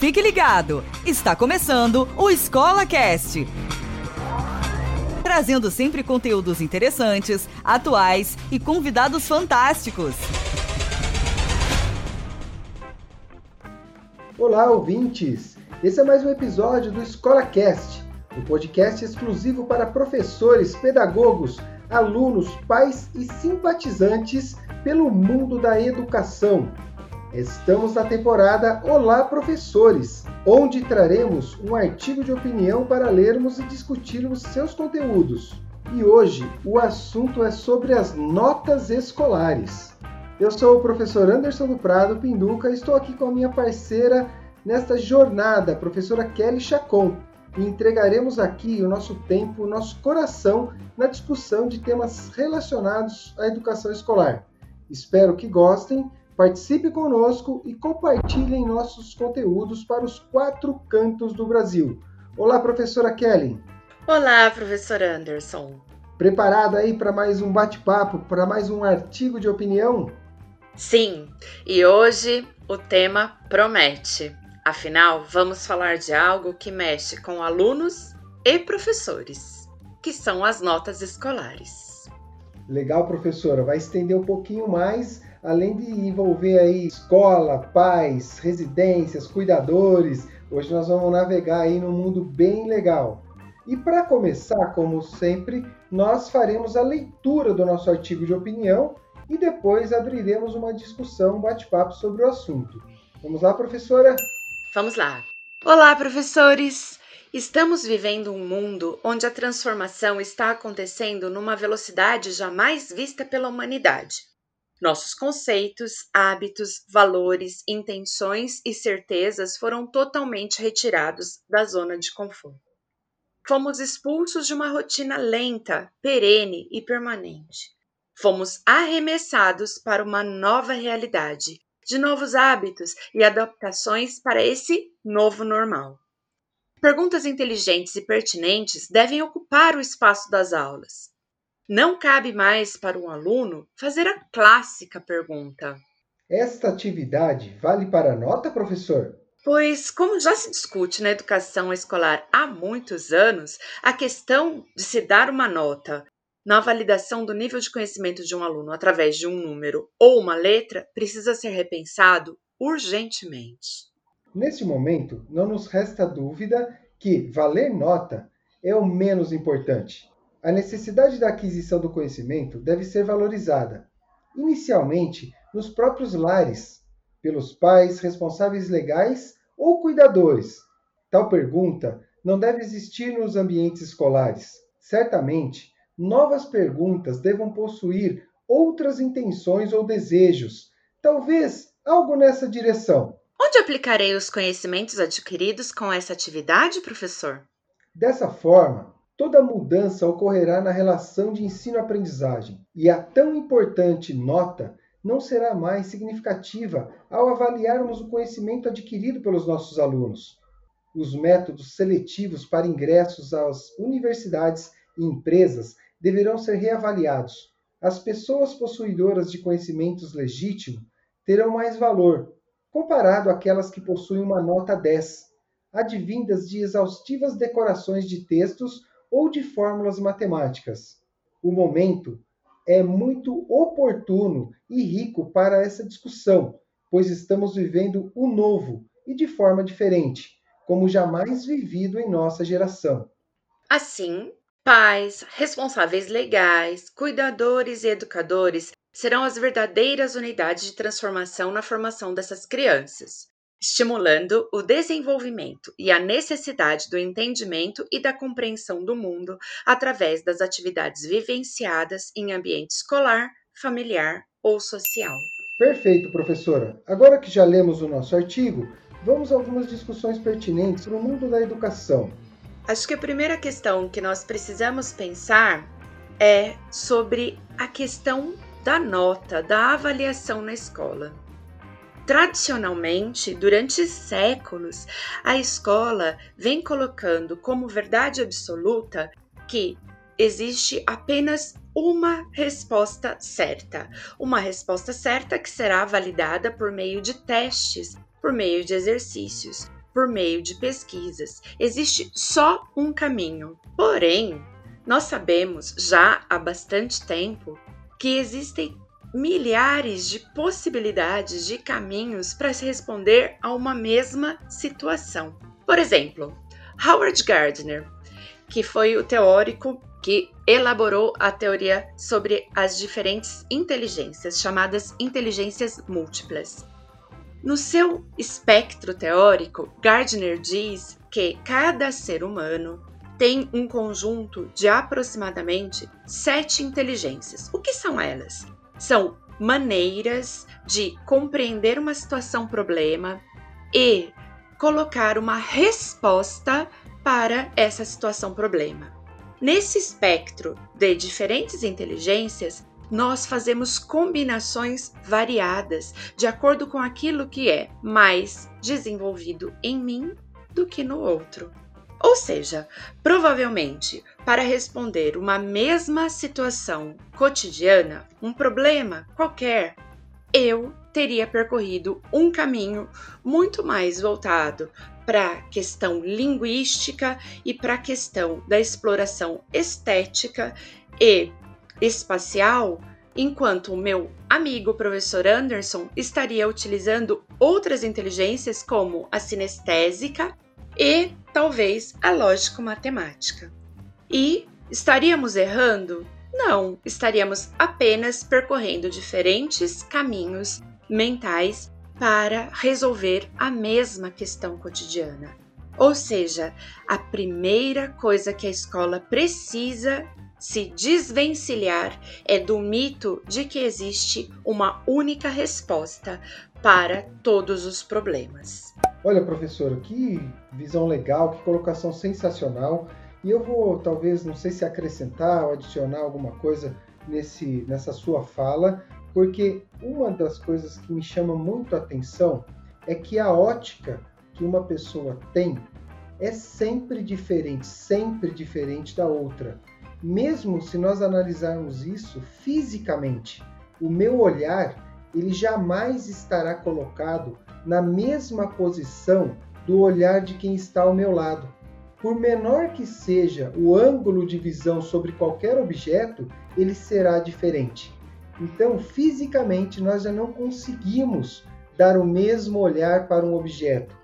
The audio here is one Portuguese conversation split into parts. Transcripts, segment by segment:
Fique ligado, está começando o Escola Cast. Trazendo sempre conteúdos interessantes, atuais e convidados fantásticos. Olá, ouvintes! Esse é mais um episódio do Escola Cast, um podcast exclusivo para professores, pedagogos, alunos, pais e simpatizantes pelo mundo da educação. Estamos na temporada Olá Professores, onde traremos um artigo de opinião para lermos e discutirmos seus conteúdos. E hoje o assunto é sobre as notas escolares. Eu sou o professor Anderson do Prado Pinduca e estou aqui com a minha parceira nesta jornada, a professora Kelly Chacon, e entregaremos aqui o nosso tempo, o nosso coração na discussão de temas relacionados à educação escolar. Espero que gostem Participe conosco e compartilhem nossos conteúdos para os quatro cantos do Brasil. Olá, professora Kelly. Olá, professor Anderson. Preparada aí para mais um bate-papo, para mais um artigo de opinião? Sim, e hoje o tema promete. Afinal, vamos falar de algo que mexe com alunos e professores, que são as notas escolares. Legal, professora. Vai estender um pouquinho mais além de envolver aí escola, pais, residências, cuidadores, hoje nós vamos navegar aí num mundo bem legal. E para começar, como sempre, nós faremos a leitura do nosso artigo de opinião e depois abriremos uma discussão, um bate-papo sobre o assunto. Vamos lá, professora? Vamos lá. Olá, professores! Estamos vivendo um mundo onde a transformação está acontecendo numa velocidade jamais vista pela humanidade. Nossos conceitos, hábitos, valores, intenções e certezas foram totalmente retirados da zona de conforto. Fomos expulsos de uma rotina lenta, perene e permanente. Fomos arremessados para uma nova realidade, de novos hábitos e adaptações para esse novo normal. Perguntas inteligentes e pertinentes devem ocupar o espaço das aulas. Não cabe mais para um aluno fazer a clássica pergunta: Esta atividade vale para nota, professor? Pois, como já se discute na educação escolar há muitos anos, a questão de se dar uma nota na validação do nível de conhecimento de um aluno através de um número ou uma letra precisa ser repensado urgentemente. Neste momento, não nos resta dúvida que valer nota é o menos importante. A necessidade da aquisição do conhecimento deve ser valorizada, inicialmente nos próprios lares, pelos pais, responsáveis legais ou cuidadores. Tal pergunta não deve existir nos ambientes escolares. Certamente, novas perguntas devam possuir outras intenções ou desejos, talvez algo nessa direção. Onde aplicarei os conhecimentos adquiridos com essa atividade, professor? Dessa forma, Toda mudança ocorrerá na relação de ensino-aprendizagem, e a tão importante nota não será mais significativa ao avaliarmos o conhecimento adquirido pelos nossos alunos. Os métodos seletivos para ingressos às universidades e empresas deverão ser reavaliados. As pessoas possuidoras de conhecimentos legítimos terão mais valor, comparado àquelas que possuem uma nota 10, advindas de exaustivas decorações de textos ou de fórmulas matemáticas. O momento é muito oportuno e rico para essa discussão, pois estamos vivendo o novo e de forma diferente, como jamais vivido em nossa geração. Assim, pais, responsáveis legais, cuidadores e educadores serão as verdadeiras unidades de transformação na formação dessas crianças estimulando o desenvolvimento e a necessidade do entendimento e da compreensão do mundo através das atividades vivenciadas em ambiente escolar, familiar ou social. Perfeito, professora. Agora que já lemos o nosso artigo, vamos a algumas discussões pertinentes no mundo da educação. Acho que a primeira questão que nós precisamos pensar é sobre a questão da nota, da avaliação na escola. Tradicionalmente, durante séculos, a escola vem colocando como verdade absoluta que existe apenas uma resposta certa. Uma resposta certa que será validada por meio de testes, por meio de exercícios. por meio de pesquisas, existe só um caminho. Porém, nós sabemos já há bastante tempo que existem milhares de possibilidades de caminhos para se responder a uma mesma situação. Por exemplo, Howard Gardner, que foi o teórico que elaborou a teoria sobre as diferentes inteligências, chamadas inteligências múltiplas. No seu espectro teórico, Gardner diz que cada ser humano tem um conjunto de aproximadamente sete inteligências. O que são elas? São maneiras de compreender uma situação problema e colocar uma resposta para essa situação problema. Nesse espectro de diferentes inteligências, nós fazemos combinações variadas de acordo com aquilo que é mais desenvolvido em mim do que no outro. Ou seja, provavelmente, para responder uma mesma situação cotidiana, um problema qualquer, eu teria percorrido um caminho muito mais voltado para a questão linguística e para a questão da exploração estética e espacial, enquanto o meu amigo professor Anderson estaria utilizando outras inteligências como a sinestésica e talvez a lógico-matemática. E estaríamos errando? Não, estaríamos apenas percorrendo diferentes caminhos mentais para resolver a mesma questão cotidiana. Ou seja, a primeira coisa que a escola precisa se desvencilhar é do mito de que existe uma única resposta para todos os problemas. Olha, professor, que visão legal, que colocação sensacional. E eu vou, talvez, não sei se acrescentar ou adicionar alguma coisa nesse, nessa sua fala, porque uma das coisas que me chama muito a atenção é que a ótica que uma pessoa tem é sempre diferente, sempre diferente da outra. Mesmo se nós analisarmos isso fisicamente, o meu olhar ele jamais estará colocado na mesma posição do olhar de quem está ao meu lado. Por menor que seja o ângulo de visão sobre qualquer objeto, ele será diferente. Então, fisicamente, nós já não conseguimos dar o mesmo olhar para um objeto.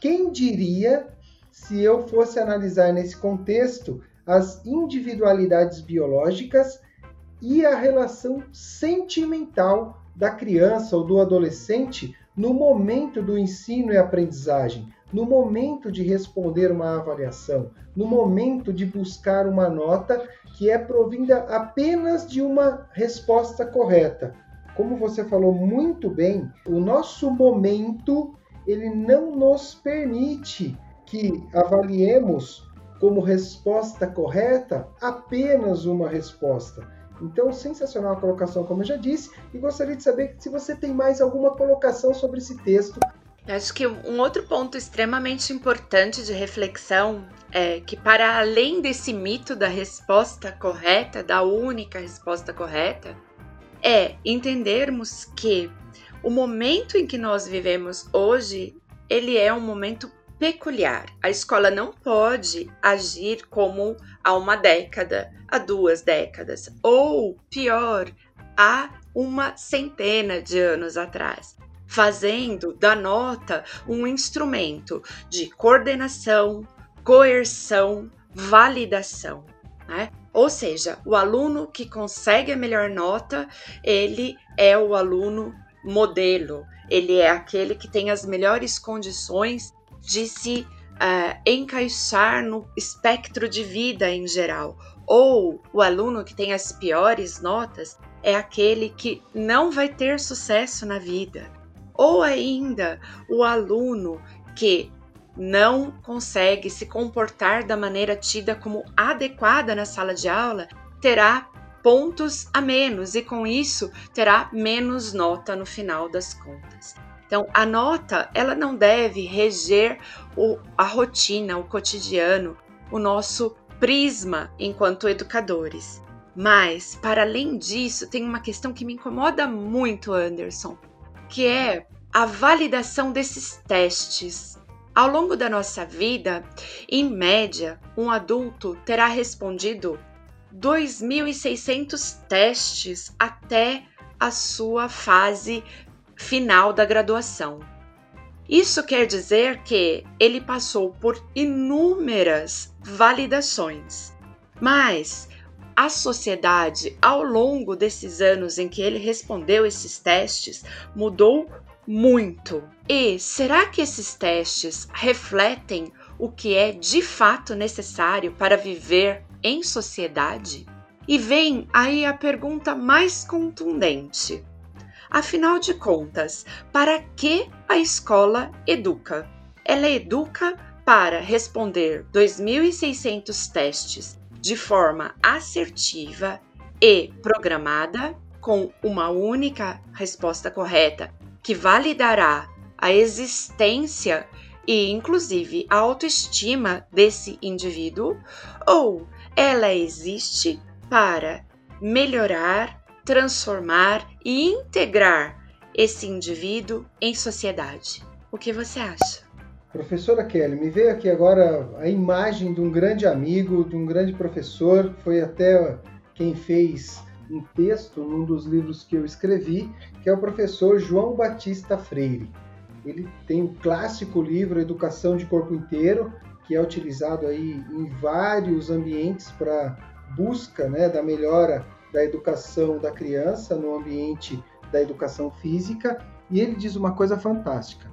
Quem diria se eu fosse analisar nesse contexto as individualidades biológicas e a relação sentimental da criança ou do adolescente no momento do ensino e aprendizagem, no momento de responder uma avaliação, no momento de buscar uma nota que é provinda apenas de uma resposta correta. Como você falou muito bem, o nosso momento ele não nos permite que avaliemos como resposta correta apenas uma resposta. Então, sensacional a colocação, como eu já disse, e gostaria de saber se você tem mais alguma colocação sobre esse texto. Acho que um outro ponto extremamente importante de reflexão é que, para além desse mito da resposta correta, da única resposta correta, é entendermos que o momento em que nós vivemos hoje, ele é um momento peculiar. A escola não pode agir como há uma década, há duas décadas, ou pior, há uma centena de anos atrás, fazendo da nota um instrumento de coordenação, coerção, validação. Né? Ou seja, o aluno que consegue a melhor nota, ele é o aluno modelo, ele é aquele que tem as melhores condições de se uh, encaixar no espectro de vida em geral. Ou o aluno que tem as piores notas é aquele que não vai ter sucesso na vida. Ou ainda o aluno que não consegue se comportar da maneira tida como adequada na sala de aula terá pontos a menos e com isso terá menos nota no final das contas. Então, a nota, ela não deve reger o, a rotina, o cotidiano, o nosso prisma enquanto educadores. Mas, para além disso, tem uma questão que me incomoda muito, Anderson, que é a validação desses testes. Ao longo da nossa vida, em média, um adulto terá respondido 2.600 testes até a sua fase final da graduação. Isso quer dizer que ele passou por inúmeras validações, mas a sociedade, ao longo desses anos em que ele respondeu esses testes, mudou muito. E será que esses testes refletem o que é de fato necessário para viver em sociedade? E vem aí a pergunta mais contundente: Afinal de contas, para que a escola educa? Ela educa para responder 2.600 testes de forma assertiva e programada, com uma única resposta correta, que validará a existência e, inclusive, a autoestima desse indivíduo, ou ela existe para melhorar transformar e integrar esse indivíduo em sociedade. O que você acha? Professora Kelly, me veio aqui agora a imagem de um grande amigo, de um grande professor, foi até quem fez um texto num dos livros que eu escrevi, que é o professor João Batista Freire. Ele tem o clássico livro Educação de Corpo Inteiro, que é utilizado aí em vários ambientes para busca né, da melhora da educação da criança no ambiente da educação física, e ele diz uma coisa fantástica.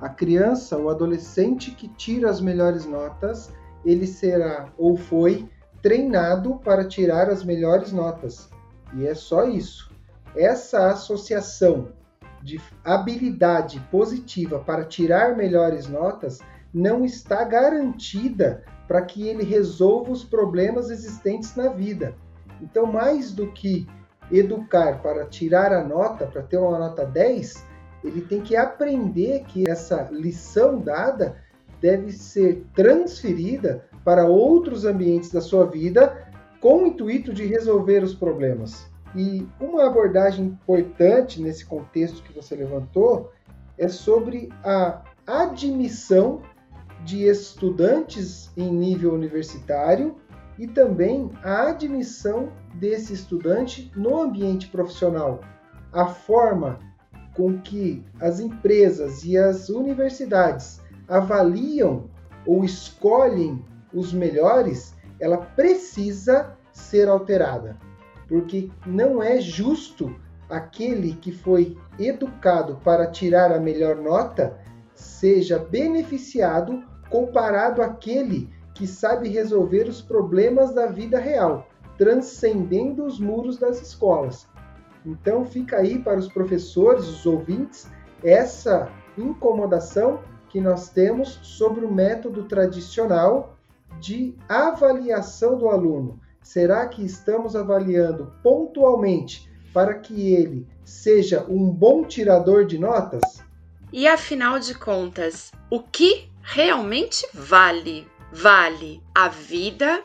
A criança, o adolescente que tira as melhores notas, ele será ou foi treinado para tirar as melhores notas. E é só isso. Essa associação de habilidade positiva para tirar melhores notas não está garantida para que ele resolva os problemas existentes na vida. Então, mais do que educar para tirar a nota, para ter uma nota 10, ele tem que aprender que essa lição dada deve ser transferida para outros ambientes da sua vida com o intuito de resolver os problemas. E uma abordagem importante nesse contexto que você levantou é sobre a admissão de estudantes em nível universitário e também a admissão desse estudante no ambiente profissional. A forma com que as empresas e as universidades avaliam ou escolhem os melhores, ela precisa ser alterada, porque não é justo aquele que foi educado para tirar a melhor nota seja beneficiado comparado àquele que sabe resolver os problemas da vida real, transcendendo os muros das escolas. Então fica aí para os professores, os ouvintes, essa incomodação que nós temos sobre o método tradicional de avaliação do aluno. Será que estamos avaliando pontualmente para que ele seja um bom tirador de notas? E afinal de contas, o que realmente vale? Vale a vida,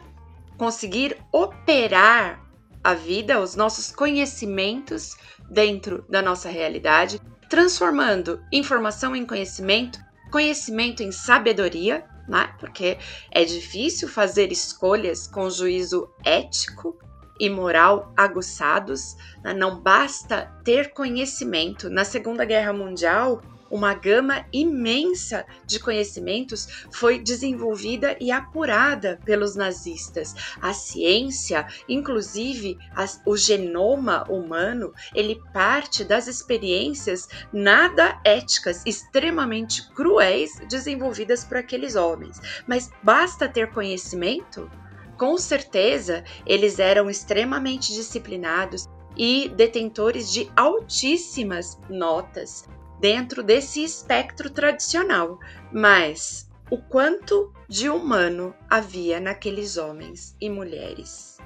conseguir operar a vida, os nossos conhecimentos dentro da nossa realidade, transformando informação em conhecimento, conhecimento em sabedoria, né? porque é difícil fazer escolhas com juízo ético e moral aguçados, né? não basta ter conhecimento. Na Segunda Guerra Mundial, uma gama imensa de conhecimentos foi desenvolvida e apurada pelos nazistas. A ciência, inclusive a, o genoma humano, ele parte das experiências nada éticas, extremamente cruéis desenvolvidas por aqueles homens. Mas basta ter conhecimento? Com certeza, eles eram extremamente disciplinados e detentores de altíssimas notas dentro desse espectro tradicional, mas o quanto de humano havia naqueles homens e mulheres.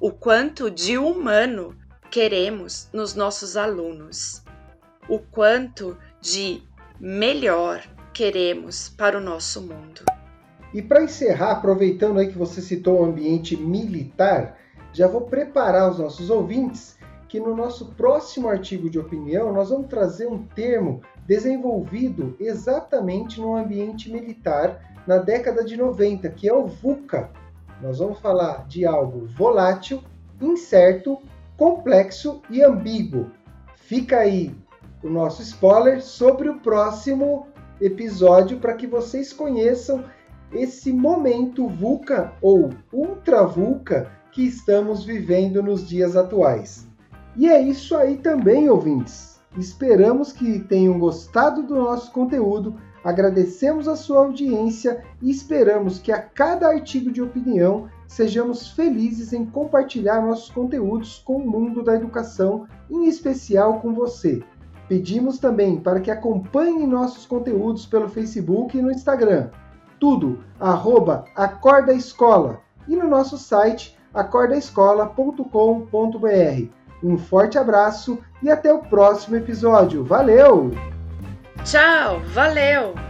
O quanto de humano queremos nos nossos alunos. O quanto de melhor queremos para o nosso mundo. E para encerrar, aproveitando aí que você citou o ambiente militar, já vou preparar os nossos ouvintes que no nosso próximo artigo de opinião nós vamos trazer um termo desenvolvido exatamente no ambiente militar na década de 90, que é o VUCA. Nós vamos falar de algo volátil, incerto, complexo e ambíguo. Fica aí o nosso spoiler sobre o próximo episódio para que vocês conheçam esse momento VUCA ou ultra VUCA que estamos vivendo nos dias atuais. E é isso aí também, ouvintes. Esperamos que tenham gostado do nosso conteúdo, agradecemos a sua audiência e esperamos que a cada artigo de opinião sejamos felizes em compartilhar nossos conteúdos com o mundo da educação, em especial com você. Pedimos também para que acompanhe nossos conteúdos pelo Facebook e no Instagram. Tudo arroba Acorda Escola e no nosso site acordaescola.com.br. Um forte abraço e até o próximo episódio. Valeu! Tchau, valeu!